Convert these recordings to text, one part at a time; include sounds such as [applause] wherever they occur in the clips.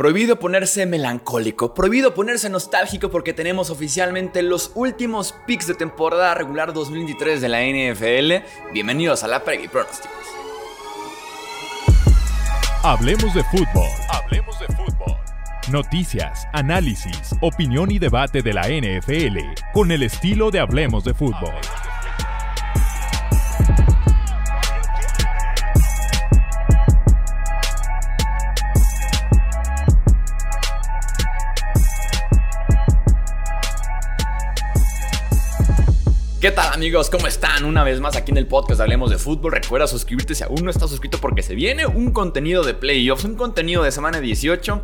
Prohibido ponerse melancólico, prohibido ponerse nostálgico porque tenemos oficialmente los últimos picks de temporada regular 2023 de la NFL. Bienvenidos a la Previa Pronósticos. Hablemos de fútbol. Hablemos de fútbol. Noticias, análisis, opinión y debate de la NFL con el estilo de Hablemos de fútbol. ¿Qué tal amigos? ¿Cómo están? Una vez más aquí en el podcast Hablemos de Fútbol. Recuerda suscribirte si aún no estás suscrito porque se viene un contenido de playoffs, un contenido de semana 18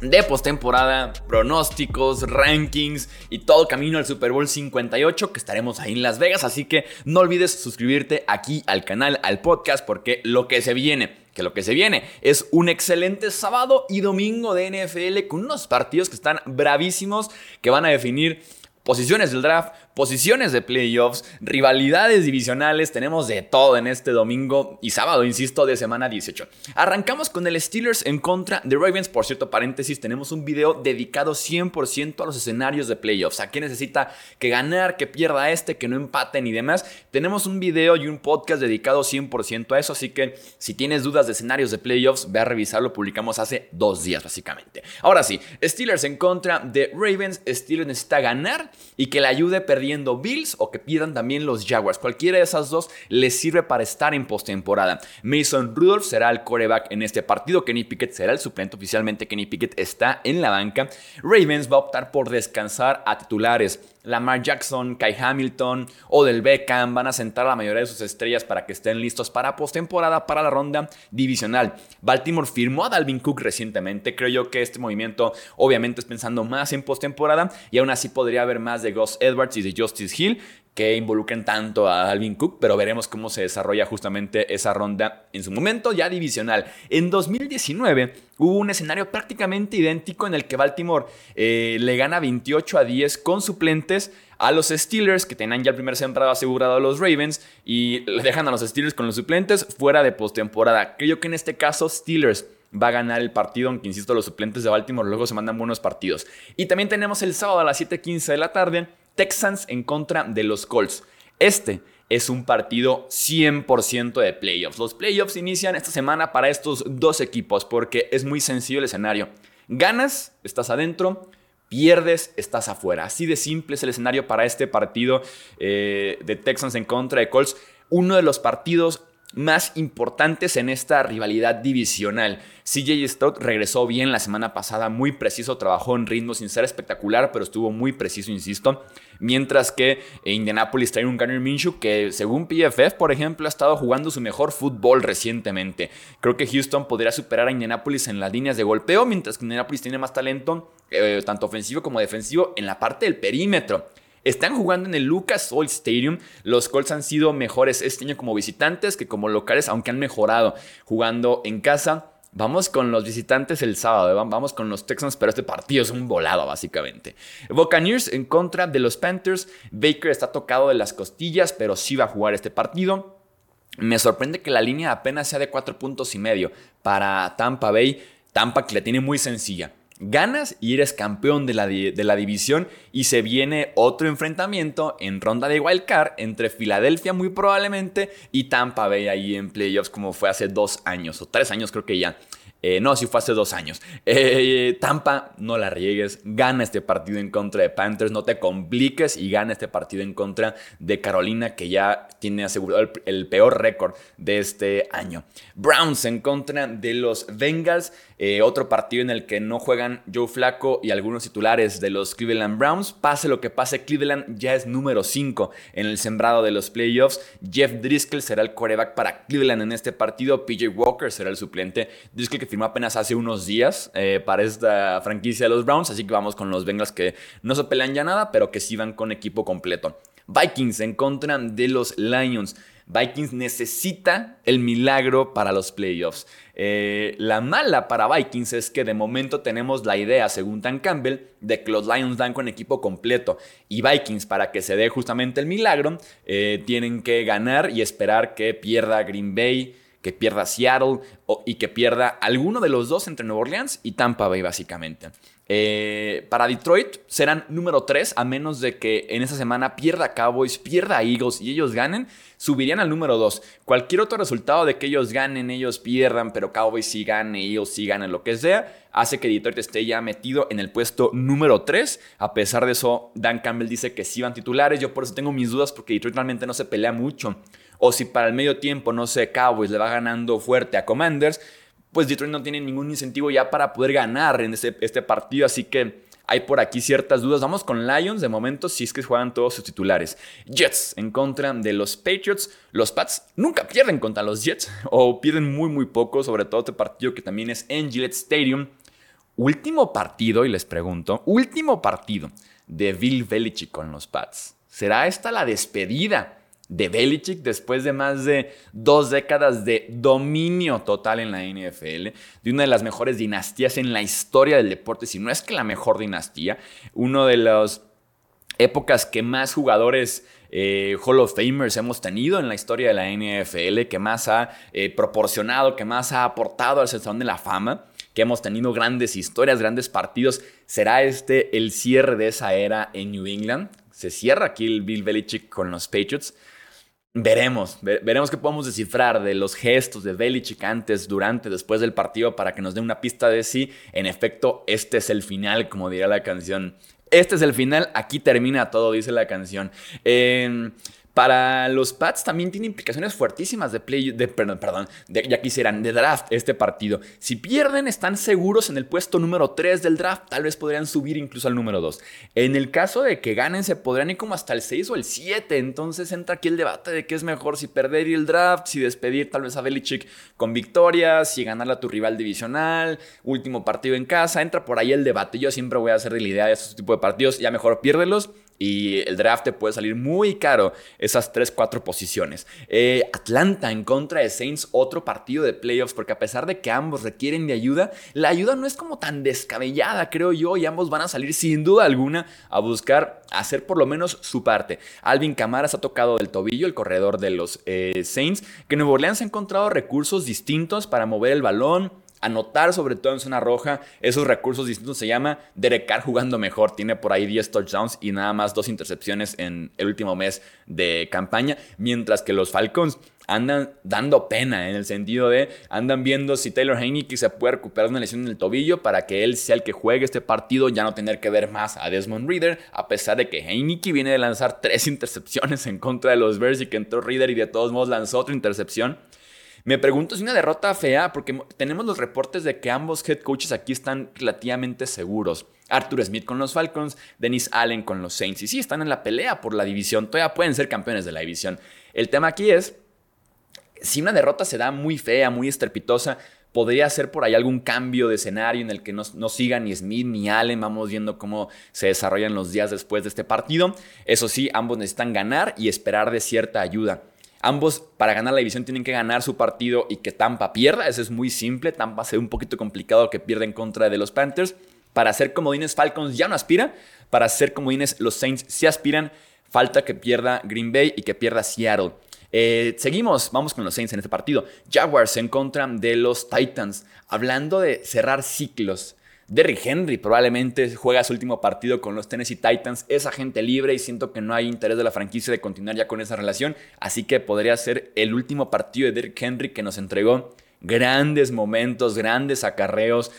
de postemporada, pronósticos, rankings y todo camino al Super Bowl 58 que estaremos ahí en Las Vegas. Así que no olvides suscribirte aquí al canal, al podcast, porque lo que se viene, que lo que se viene es un excelente sábado y domingo de NFL con unos partidos que están bravísimos que van a definir posiciones del draft, posiciones de playoffs, rivalidades divisionales, tenemos de todo en este domingo y sábado, insisto, de semana 18. Arrancamos con el Steelers en contra de Ravens, por cierto, paréntesis, tenemos un video dedicado 100% a los escenarios de playoffs, a quién necesita que ganar, que pierda este, que no empaten y demás. Tenemos un video y un podcast dedicado 100% a eso, así que si tienes dudas de escenarios de playoffs, ve a revisarlo, publicamos hace dos días básicamente. Ahora sí, Steelers en contra de Ravens, Steelers necesita ganar y que le ayude perdiendo Bills o que pidan también los Jaguars. Cualquiera de esas dos les sirve para estar en postemporada. Mason Rudolph será el coreback en este partido. Kenny Pickett será el suplente. Oficialmente Kenny Pickett está en la banca. Ravens va a optar por descansar a titulares. Lamar Jackson, Kai Hamilton o del Beckham van a sentar a la mayoría de sus estrellas para que estén listos para postemporada para la ronda divisional. Baltimore firmó a Dalvin Cook recientemente. Creo yo que este movimiento obviamente es pensando más en postemporada y aún así podría haber más de Gus Edwards y de Justice Hill que involucren tanto a Alvin Cook, pero veremos cómo se desarrolla justamente esa ronda en su momento ya divisional. En 2019 hubo un escenario prácticamente idéntico en el que Baltimore eh, le gana 28 a 10 con suplentes a los Steelers, que tenían ya el primer sembrado asegurado a los Ravens, y le dejan a los Steelers con los suplentes fuera de postemporada. Creo que en este caso Steelers va a ganar el partido, aunque insisto, los suplentes de Baltimore luego se mandan buenos partidos. Y también tenemos el sábado a las 7:15 de la tarde Texans en contra de los Colts. Este es un partido 100% de playoffs. Los playoffs inician esta semana para estos dos equipos porque es muy sencillo el escenario. Ganas, estás adentro. Pierdes, estás afuera. Así de simple es el escenario para este partido eh, de Texans en contra de Colts. Uno de los partidos más importantes en esta rivalidad divisional. CJ Stroud regresó bien la semana pasada, muy preciso, trabajó en ritmo sin ser espectacular, pero estuvo muy preciso, insisto. Mientras que Indianapolis trae un Garner Minshew que, según PFF, por ejemplo, ha estado jugando su mejor fútbol recientemente. Creo que Houston podría superar a Indianapolis en las líneas de golpeo, mientras que Indianapolis tiene más talento, eh, tanto ofensivo como defensivo, en la parte del perímetro. Están jugando en el Lucas Oil Stadium. Los Colts han sido mejores este año como visitantes que como locales, aunque han mejorado jugando en casa. Vamos con los visitantes el sábado, ¿eh? vamos con los Texans, pero este partido es un volado básicamente. Buccaneers en contra de los Panthers. Baker está tocado de las costillas, pero sí va a jugar este partido. Me sorprende que la línea apenas sea de 4 puntos y medio para Tampa Bay. Tampa que la tiene muy sencilla ganas y eres campeón de la, de la, división y se viene otro enfrentamiento en ronda de wildcard entre Filadelfia muy probablemente y Tampa Bay ahí en playoffs como fue hace dos años o tres años creo que ya. Eh, no, si fue hace dos años. Eh, Tampa, no la riegues. Gana este partido en contra de Panthers. No te compliques y gana este partido en contra de Carolina, que ya tiene asegurado el, peor récord de este año. Browns en contra de los Bengals. Eh, otro partido en el que no juegan Joe Flaco y algunos titulares de los Cleveland Browns. Pase lo que pase, Cleveland ya es número 5 en el sembrado de los playoffs. Jeff Driscoll será el coreback para Cleveland en este partido. PJ Walker será el suplente. Driscoll que firmó apenas hace unos días eh, para esta franquicia de los Browns. Así que vamos con los Bengals que no se pelean ya nada, pero que sí van con equipo completo. Vikings en contra de los Lions. Vikings necesita el milagro para los playoffs. Eh, la mala para Vikings es que de momento tenemos la idea, según Dan Campbell, de que los Lions dan con equipo completo. Y Vikings, para que se dé justamente el milagro, eh, tienen que ganar y esperar que pierda Green Bay que pierda Seattle y que pierda alguno de los dos entre Nueva Orleans y Tampa Bay, básicamente. Eh, para Detroit serán número 3, a menos de que en esa semana pierda Cowboys, pierda Eagles y ellos ganen, subirían al número 2. Cualquier otro resultado de que ellos ganen, ellos pierdan, pero Cowboys sí gane, Eagles sí ganen, lo que sea, hace que Detroit esté ya metido en el puesto número 3. A pesar de eso, Dan Campbell dice que sí van titulares. Yo por eso tengo mis dudas porque Detroit realmente no se pelea mucho. O si para el medio tiempo, no sé, Cowboys le va ganando fuerte a Commanders, pues Detroit no tiene ningún incentivo ya para poder ganar en este, este partido, así que hay por aquí ciertas dudas. Vamos con Lions de momento, si es que juegan todos sus titulares. Jets en contra de los Patriots. Los Pats nunca pierden contra los Jets, [laughs] o pierden muy, muy poco, sobre todo este partido que también es en Gillette Stadium. Último partido, y les pregunto, último partido de Bill Belichick con los Pats. ¿Será esta la despedida de Belichick después de más de dos décadas de dominio total en la NFL, de una de las mejores dinastías en la historia del deporte, si no es que la mejor dinastía, una de las épocas que más jugadores eh, Hall of Famers hemos tenido en la historia de la NFL, que más ha eh, proporcionado, que más ha aportado al Salón de la Fama, que hemos tenido grandes historias, grandes partidos. ¿Será este el cierre de esa era en New England? Se cierra aquí el Bill Belichick con los Patriots. Veremos, veremos qué podemos descifrar de los gestos de Belichick antes, durante, después del partido para que nos dé una pista de si, en efecto, este es el final, como diría la canción. Este es el final, aquí termina todo, dice la canción. Eh, para los Pats también tiene implicaciones fuertísimas de play, de, perdón, perdón ya quisieran, de draft este partido. Si pierden, están seguros en el puesto número 3 del draft, tal vez podrían subir incluso al número 2. En el caso de que ganen, se podrían ir como hasta el 6 o el 7, entonces entra aquí el debate de qué es mejor, si perder el draft, si despedir tal vez a Belichick con victorias, si ganarle a tu rival divisional, último partido en casa, entra por ahí el debate. Yo siempre voy a hacer de la idea de estos tipos de partidos, ya mejor piérdelos y el draft te puede salir muy caro esas 3-4 posiciones. Eh, Atlanta en contra de Saints, otro partido de playoffs, porque a pesar de que ambos requieren de ayuda, la ayuda no es como tan descabellada, creo yo, y ambos van a salir sin duda alguna a buscar hacer por lo menos su parte. Alvin Kamara se ha tocado del tobillo, el corredor de los eh, Saints, que Nuevo Orleans ha encontrado recursos distintos para mover el balón anotar, sobre todo en zona roja, esos recursos distintos. Se llama Derek Carr jugando mejor. Tiene por ahí 10 touchdowns y nada más dos intercepciones en el último mes de campaña. Mientras que los Falcons andan dando pena en el sentido de andan viendo si Taylor Heineke se puede recuperar una lesión en el tobillo para que él sea el que juegue este partido, ya no tener que ver más a Desmond Reader, a pesar de que Heineke viene de lanzar tres [laughs] intercepciones en contra de los Bears y que entró Reader y de todos modos lanzó otra intercepción. Me pregunto si una derrota fea, porque tenemos los reportes de que ambos head coaches aquí están relativamente seguros. Arthur Smith con los Falcons, Dennis Allen con los Saints. Y sí, están en la pelea por la división. Todavía pueden ser campeones de la división. El tema aquí es, si una derrota se da muy fea, muy estrepitosa, podría ser por ahí algún cambio de escenario en el que no, no, siga ni Smith ni Allen. Vamos viendo cómo se desarrollan los días después de este partido. Eso sí, ambos necesitan ganar y esperar de cierta ayuda. Ambos para ganar la división tienen que ganar su partido y que Tampa pierda. Eso es muy simple. Tampa se ve un poquito complicado que pierda en contra de los Panthers. Para ser comodines Falcons ya no aspira. Para ser comodines los Saints sí aspiran. Falta que pierda Green Bay y que pierda Seattle. Eh, seguimos, vamos con los Saints en este partido. Jaguars en contra de los Titans. Hablando de cerrar ciclos. Derrick Henry probablemente juega su último partido con los Tennessee Titans. Es agente libre y siento que no hay interés de la franquicia de continuar ya con esa relación. Así que podría ser el último partido de Derrick Henry que nos entregó grandes momentos, grandes acarreos,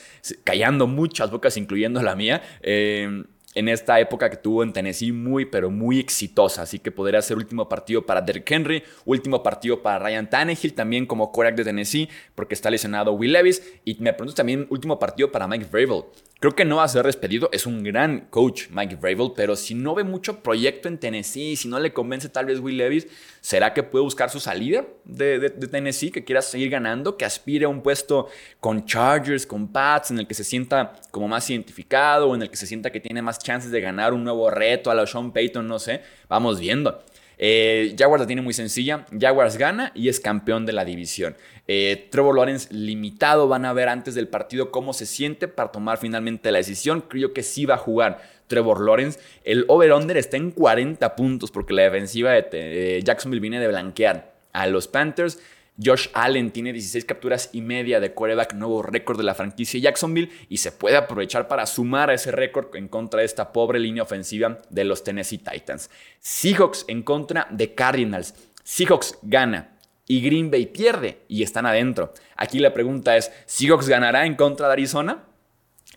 callando muchas bocas, incluyendo la mía. Eh, en esta época que tuvo en Tennessee muy, pero muy exitosa. Así que podría ser último partido para Derrick Henry, último partido para Ryan Tannehill, también como quarterback de Tennessee, porque está lesionado Will Levis. Y me pregunto también último partido para Mike Vrabel. Creo que no va a ser despedido. Es un gran coach, Mike Vrabel, pero si no ve mucho proyecto en Tennessee, si no le convence tal vez Will Levis, ¿será que puede buscar su salida de, Tennessee, que quiera seguir ganando, que aspire a un puesto con Chargers, con Pats, en el que se sienta como más identificado, o en el que se sienta que tiene más chances de ganar un nuevo reto a la Sean Payton, no sé? Vamos viendo. Eh, Jaguars la tiene muy sencilla. Jaguars gana y es campeón de la división. Eh, Trevor Lawrence limitado. Van a ver antes del partido cómo se siente para tomar finalmente la decisión. Creo que sí va a jugar Trevor Lawrence. El over-under está en 40 puntos porque la defensiva de Jacksonville viene de blanquear a los Panthers. Josh Allen tiene 16 capturas y media de quarterback, nuevo récord de la franquicia Jacksonville y se puede aprovechar para sumar a ese récord en contra de esta pobre línea ofensiva de los Tennessee Titans. Seahawks en contra de Cardinals. Seahawks gana y Green Bay pierde y están adentro. Aquí la pregunta es, ¿Seahawks ganará en contra de Arizona?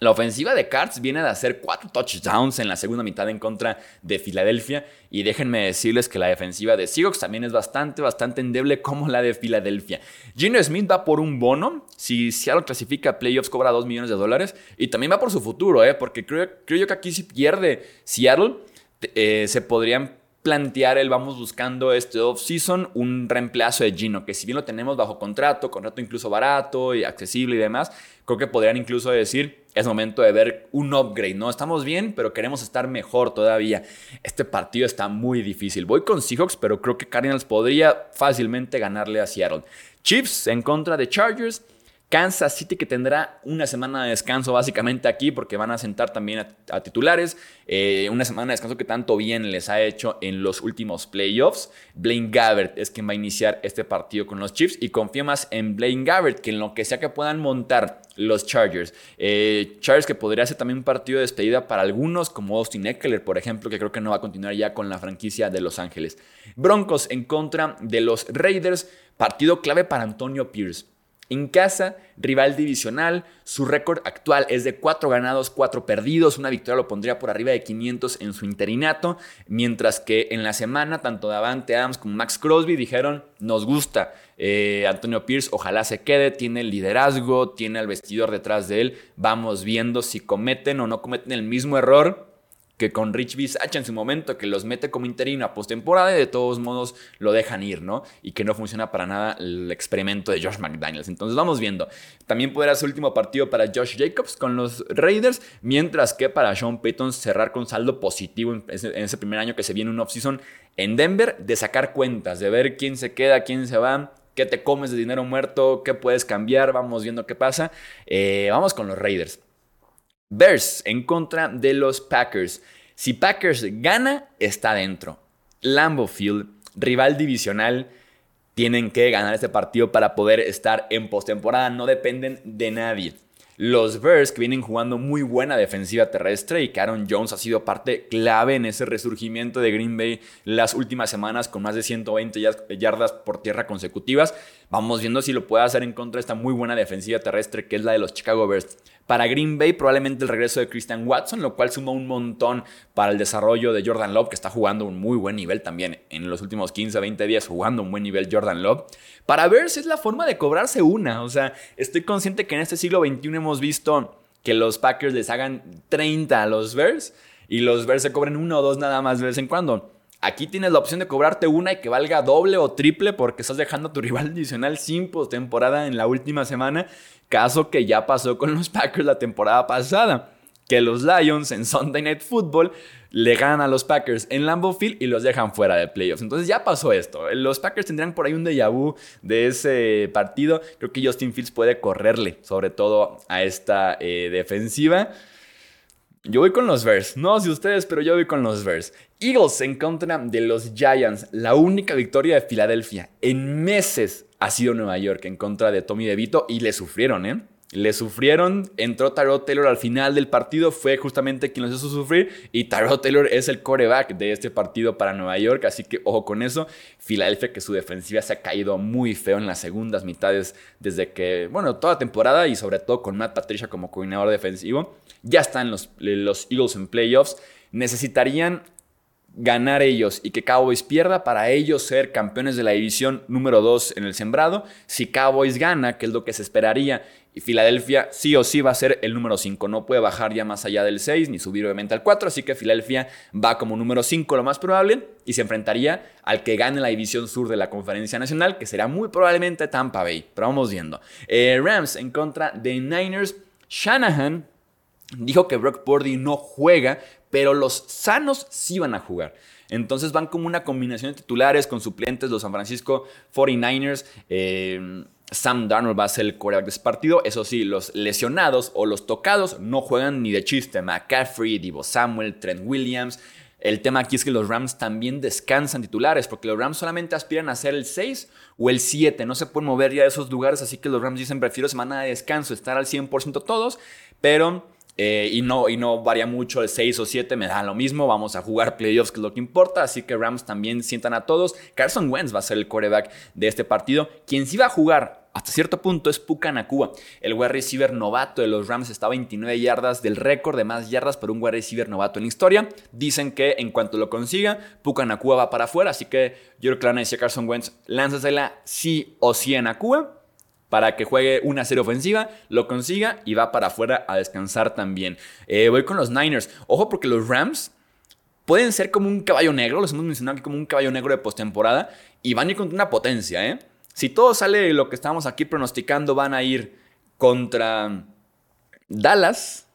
La ofensiva de Cards viene de hacer cuatro touchdowns en la segunda mitad en contra de Filadelfia. Y déjenme decirles que la defensiva de Seahawks también es bastante, bastante endeble como la de Filadelfia. Gino Smith va por un bono. Si Seattle clasifica a playoffs, cobra 2 millones de dólares. Y también va por su futuro, ¿eh? porque creo, creo yo que aquí si pierde Seattle, eh, se podrían plantear el vamos buscando este off-season un reemplazo de Gino, que si bien lo tenemos bajo contrato, contrato incluso barato y accesible y demás, creo que podrían incluso decir, es momento de ver un upgrade, ¿no? Estamos bien, pero queremos estar mejor todavía. Este partido está muy difícil. Voy con Seahawks, pero creo que Cardinals podría fácilmente ganarle a Seattle. Chiefs en contra de Chargers. Kansas City que tendrá una semana de descanso básicamente aquí porque van a sentar también a, titulares. Eh, una semana de descanso que tanto bien les ha hecho en los últimos playoffs. Blaine Gabbert es quien va a iniciar este partido con los Chiefs y confía más en Blaine Gabbert que en lo que sea que puedan montar los Chargers. Eh, Chargers que podría ser también un partido de despedida para algunos como Austin Eckler por ejemplo que creo que no va a continuar ya con la franquicia de Los Ángeles. Broncos en contra de los Raiders. Partido clave para Antonio Pierce. En casa, rival divisional, su récord actual es de 4 ganados, 4 perdidos, una victoria lo pondría por arriba de 500 en su interinato, mientras que en la semana tanto Davante Adams como Max Crosby dijeron, nos gusta eh, Antonio Pierce, ojalá se quede, tiene el liderazgo, tiene al vestidor detrás de él, vamos viendo si cometen o no cometen el mismo error que con Rich Bisaccia en su momento, que los mete como interino a postemporada y de todos modos lo dejan ir, ¿no? Y que no funciona para nada el experimento de Josh McDaniels. Entonces vamos viendo. También podrá ser último partido para Josh Jacobs con los Raiders, mientras que para Sean Payton cerrar con saldo positivo en ese, primer año que se viene un offseason en Denver, de sacar cuentas, de ver quién se queda, quién se va, qué te comes de dinero muerto, qué puedes cambiar, vamos viendo qué pasa. Eh, vamos con los Raiders. Bears en contra de los Packers. Si Packers gana, está dentro. Lambeau Field, rival divisional, tienen que ganar este partido para poder estar en postemporada. No dependen de nadie. Los Bears que vienen jugando muy buena defensiva terrestre y que Aaron Jones ha sido parte clave en ese resurgimiento de Green Bay las últimas semanas con más de 120 yardas por tierra consecutivas. Vamos viendo si lo puede hacer en contra de esta muy buena defensiva terrestre que es la de los Chicago Bears. Para Green Bay probablemente el regreso de Christian Watson, lo cual suma un montón para el desarrollo de Jordan Love, que está jugando un muy buen nivel también en los últimos 15, 20 días jugando un buen nivel Jordan Love. Para Bears es la forma de cobrarse una, o sea, estoy consciente que en este siglo XXI hemos visto que los Packers les hagan 30 a los Bears y los Bears se cobren uno o dos nada más de vez en cuando. Aquí tienes la opción de cobrarte una y que valga doble o triple porque estás dejando a tu [laughs] rival adicional sin postemporada en la última semana, caso que ya pasó con los Packers la temporada pasada, que los Lions en Sunday Night Football le ganan a los Packers en Lambeau Field y los dejan fuera de playoffs. Entonces ya pasó esto. Los Packers tendrían por ahí un déjà vu de ese partido. Creo que Justin Fields puede correrle, sobre todo a esta eh, defensiva. Yo voy con los Bears. No sé ustedes, pero yo voy con los Bears. Eagles en contra de los Giants. La única victoria de Filadelfia en meses ha sido Nueva York en contra de Tommy DeVito y le sufrieron, ¿eh? Le sufrieron, entró Tyrod Taylor al final del partido, fue justamente quien los hizo sufrir y Tyrod Taylor es el coreback de este partido para Nueva York, así que ojo con eso. Filadelfia que su defensiva se ha caído muy feo en las segundas mitades desde que, bueno, toda temporada y sobre todo con Matt Patricia como coordinador defensivo. Ya están los, los Eagles en playoffs. Necesitarían ganar ellos y que Cowboys pierda para ellos ser campeones de la división número 2 en el sembrado. Si Cowboys gana, que es lo que se esperaría, y Filadelfia sí o sí va a ser el número 5, no puede bajar ya más allá del 6 ni subir obviamente al 4, así que Filadelfia va como número 5 lo más probable y se enfrentaría al que gane la división sur de la conferencia nacional, que será muy probablemente Tampa Bay, pero vamos viendo. Eh, Rams en contra de Niners, Shanahan dijo que Brock Purdy no juega, pero los sanos sí van a jugar. Entonces van como una combinación de titulares con suplentes, los San Francisco 49ers. Eh, Sam Darnold va a ser el coreback de ese partido. Eso sí, los lesionados o los tocados no juegan ni de chiste. McCaffrey, Divo Samuel, Trent Williams, El tema aquí es que los Rams también descansan titulares, porque los Rams solamente aspiran a ser el 6 o el 7. No se pueden mover ya de esos lugares, así que los Rams dicen, prefiero semana de descanso, estar al 100% todos, pero... Eh, y, no, y no varía mucho el 6 o 7, me da lo mismo. Vamos a jugar playoffs, que es lo que importa. Así que Rams también sientan a todos. Carson Wentz va a ser el quarterback de este partido. Quien sí va a jugar hasta cierto punto es Puka Nakua. El wide receiver novato de los Rams está a 29 yardas del récord de más yardas por un wide receiver novato en la historia. Dicen que en cuanto lo consiga, Puka Nakua va para afuera. Así que yo creo que van a Carson Wentz, lánzasela sí o sí a Nakua para que juegue una serie ofensiva, lo consiga y va para afuera a descansar también. Eh, voy con los Niners. Ojo porque los Rams pueden ser como un caballo negro, los hemos mencionado aquí como un caballo negro de postemporada y van a ir con una potencia, ¿eh? Si todo sale lo que estamos aquí pronosticando, van a ir contra Dallas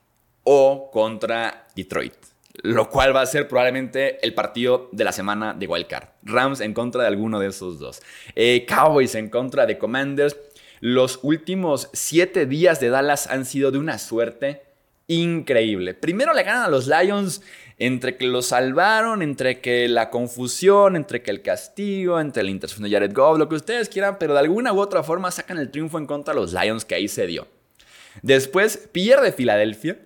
o contra Detroit. Lo cual va a ser probablemente el partido de la semana de Wildcard. Rams en contra de alguno de esos dos. Eh, Cowboys en contra de Commanders. Los últimos siete días de Dallas han sido de una suerte increíble. Primero le ganan a los Lions entre que lo salvaron, entre que la confusión, entre que el castigo, entre la intercepción de Jared Goff, lo que ustedes quieran, pero de alguna u otra forma sacan el triunfo en contra de los Lions que ahí se dio. Después pierde Filadelfia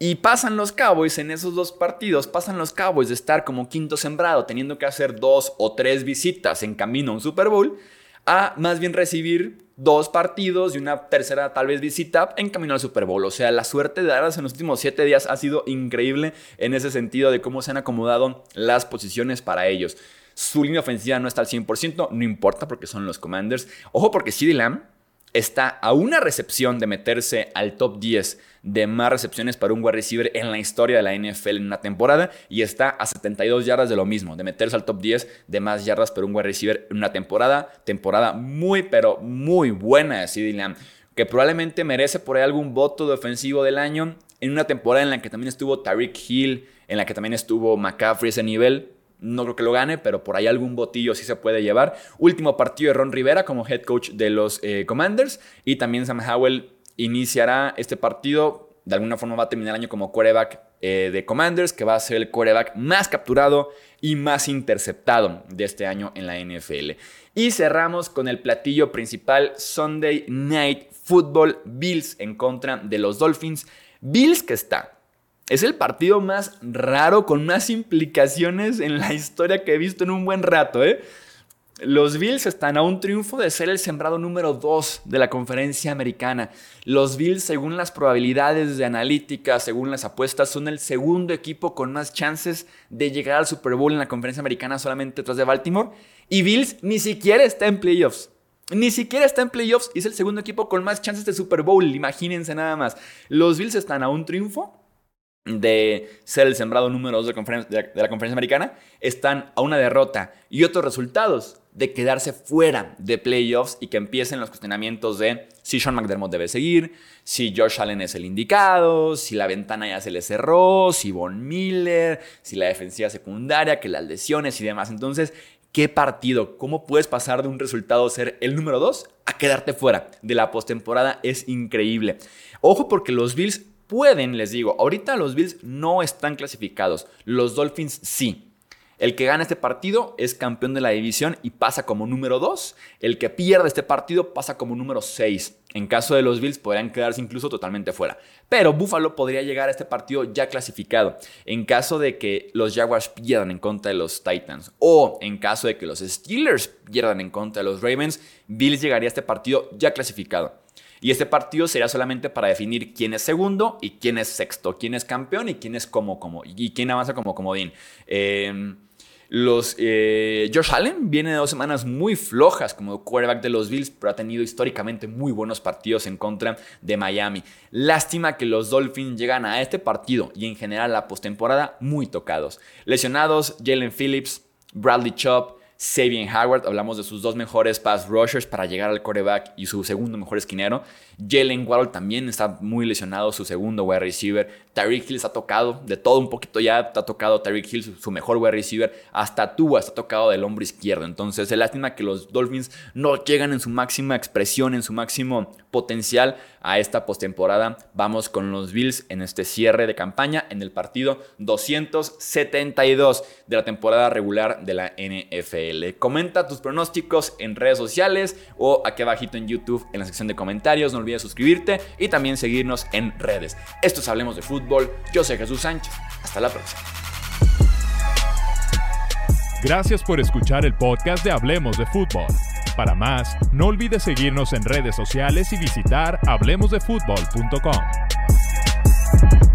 y pasan los Cowboys en esos dos partidos, pasan los Cowboys de estar como quinto sembrado, teniendo que hacer dos o tres visitas en camino a un Super Bowl, a más bien recibir dos partidos y una tercera tal vez visita en camino al Super Bowl. O sea, la suerte de Dallas en los últimos siete días ha sido increíble en ese sentido de cómo se han acomodado las posiciones para ellos. Su línea ofensiva no está al 100%, no importa porque son los Commanders. Ojo porque CD Lamb está a una recepción de meterse al top 10 de más recepciones para un wide receiver en la historia de la NFL en una temporada y está a 72 yardas de lo mismo, de meterse al top 10 de más yardas para un wide receiver en una temporada. Temporada muy, pero muy buena de CeeDee Lamb, que probablemente merece por ahí algún voto de ofensivo del año en una temporada en la que también estuvo Tyreek Hill, en la que también estuvo McCaffrey ese nivel. No creo que lo gane, pero por ahí algún botillo sí se puede llevar. Último partido de Ron Rivera como head coach de los eh, Commanders. Y también Sam Howell iniciará este partido. De alguna forma va a terminar el año como quarterback eh, de Commanders, que va a ser el quarterback más capturado y más interceptado de este año en la NFL. Y cerramos con el platillo principal Sunday Night Football Bills en contra de los Dolphins. Bills que está es el partido más raro con más implicaciones en la historia que he visto en un buen rato, ¿eh? Los Bills están a un triunfo de ser el sembrado número 2 de la conferencia americana. Los Bills, según las probabilidades de analítica, según las apuestas, son el segundo equipo con más chances de llegar al Super Bowl en la conferencia americana solamente tras de Baltimore. Y Bills ni siquiera está en playoffs. Ni siquiera está en playoffs y es el segundo equipo con más chances de Super Bowl. Imagínense nada más. Los Bills están a un triunfo de ser el sembrado número 2 de, la conferencia americana, están a una derrota y otros resultados de quedarse fuera de playoffs y que empiecen los cuestionamientos de si Sean McDermott debe seguir, si Josh Allen es el indicado, si la ventana ya se le cerró, si Von Miller, si la defensiva secundaria, que las lesiones y demás. Entonces, ¿qué partido? ¿Cómo puedes pasar de un resultado ser el número 2 a quedarte fuera de la postemporada? Es increíble. Ojo porque los Bills pueden, les digo, ahorita los Bills no están clasificados, los Dolphins sí. El que gana este partido es campeón de la división y pasa como número 2. El que pierde este partido pasa como número 6. En caso de los Bills podrían quedarse incluso totalmente fuera. Pero Buffalo podría llegar a este partido ya clasificado. En caso de que los Jaguars pierdan en contra de los Titans o en caso de que los Steelers pierdan en contra de los Ravens, Bills llegaría a este partido ya clasificado. Y este partido sería solamente para definir quién es segundo y quién es sexto, quién es campeón y quién es como, como, y quién avanza como comodín. Eh, los, eh, Josh Allen viene de dos semanas muy flojas como quarterback de los Bills, pero ha tenido históricamente muy buenos partidos en contra de Miami. Lástima que los Dolphins llegan a este partido y en general la postemporada muy tocados. Lesionados Jalen Phillips, Bradley Chubb, Sabian Howard, hablamos de sus dos mejores pass rushers para llegar al coreback y su segundo mejor esquinero. Jalen Waddle también está muy lesionado, su segundo wide receiver. Tyreek Hill está tocado, de todo un poquito ya está tocado Tyreek Hill, su, mejor wide receiver. Hasta Tua está tocado del hombro izquierdo. Entonces, es lástima que los Dolphins no llegan en su máxima expresión, en su máximo potencial a esta postemporada. Vamos con los Bills en este cierre de campaña en el partido 272 de la temporada regular de la NFL. Comenta tus pronósticos en redes sociales o aquí abajito en YouTube en la sección de comentarios. No olvides suscribirte y también seguirnos en redes. Esto es Hablemos de Fútbol. Yo soy Jesús Sánchez. Hasta la próxima. Gracias por escuchar el podcast de Hablemos de Fútbol. Para más, no olvides seguirnos en redes sociales y visitar hablemosdefutbol.com.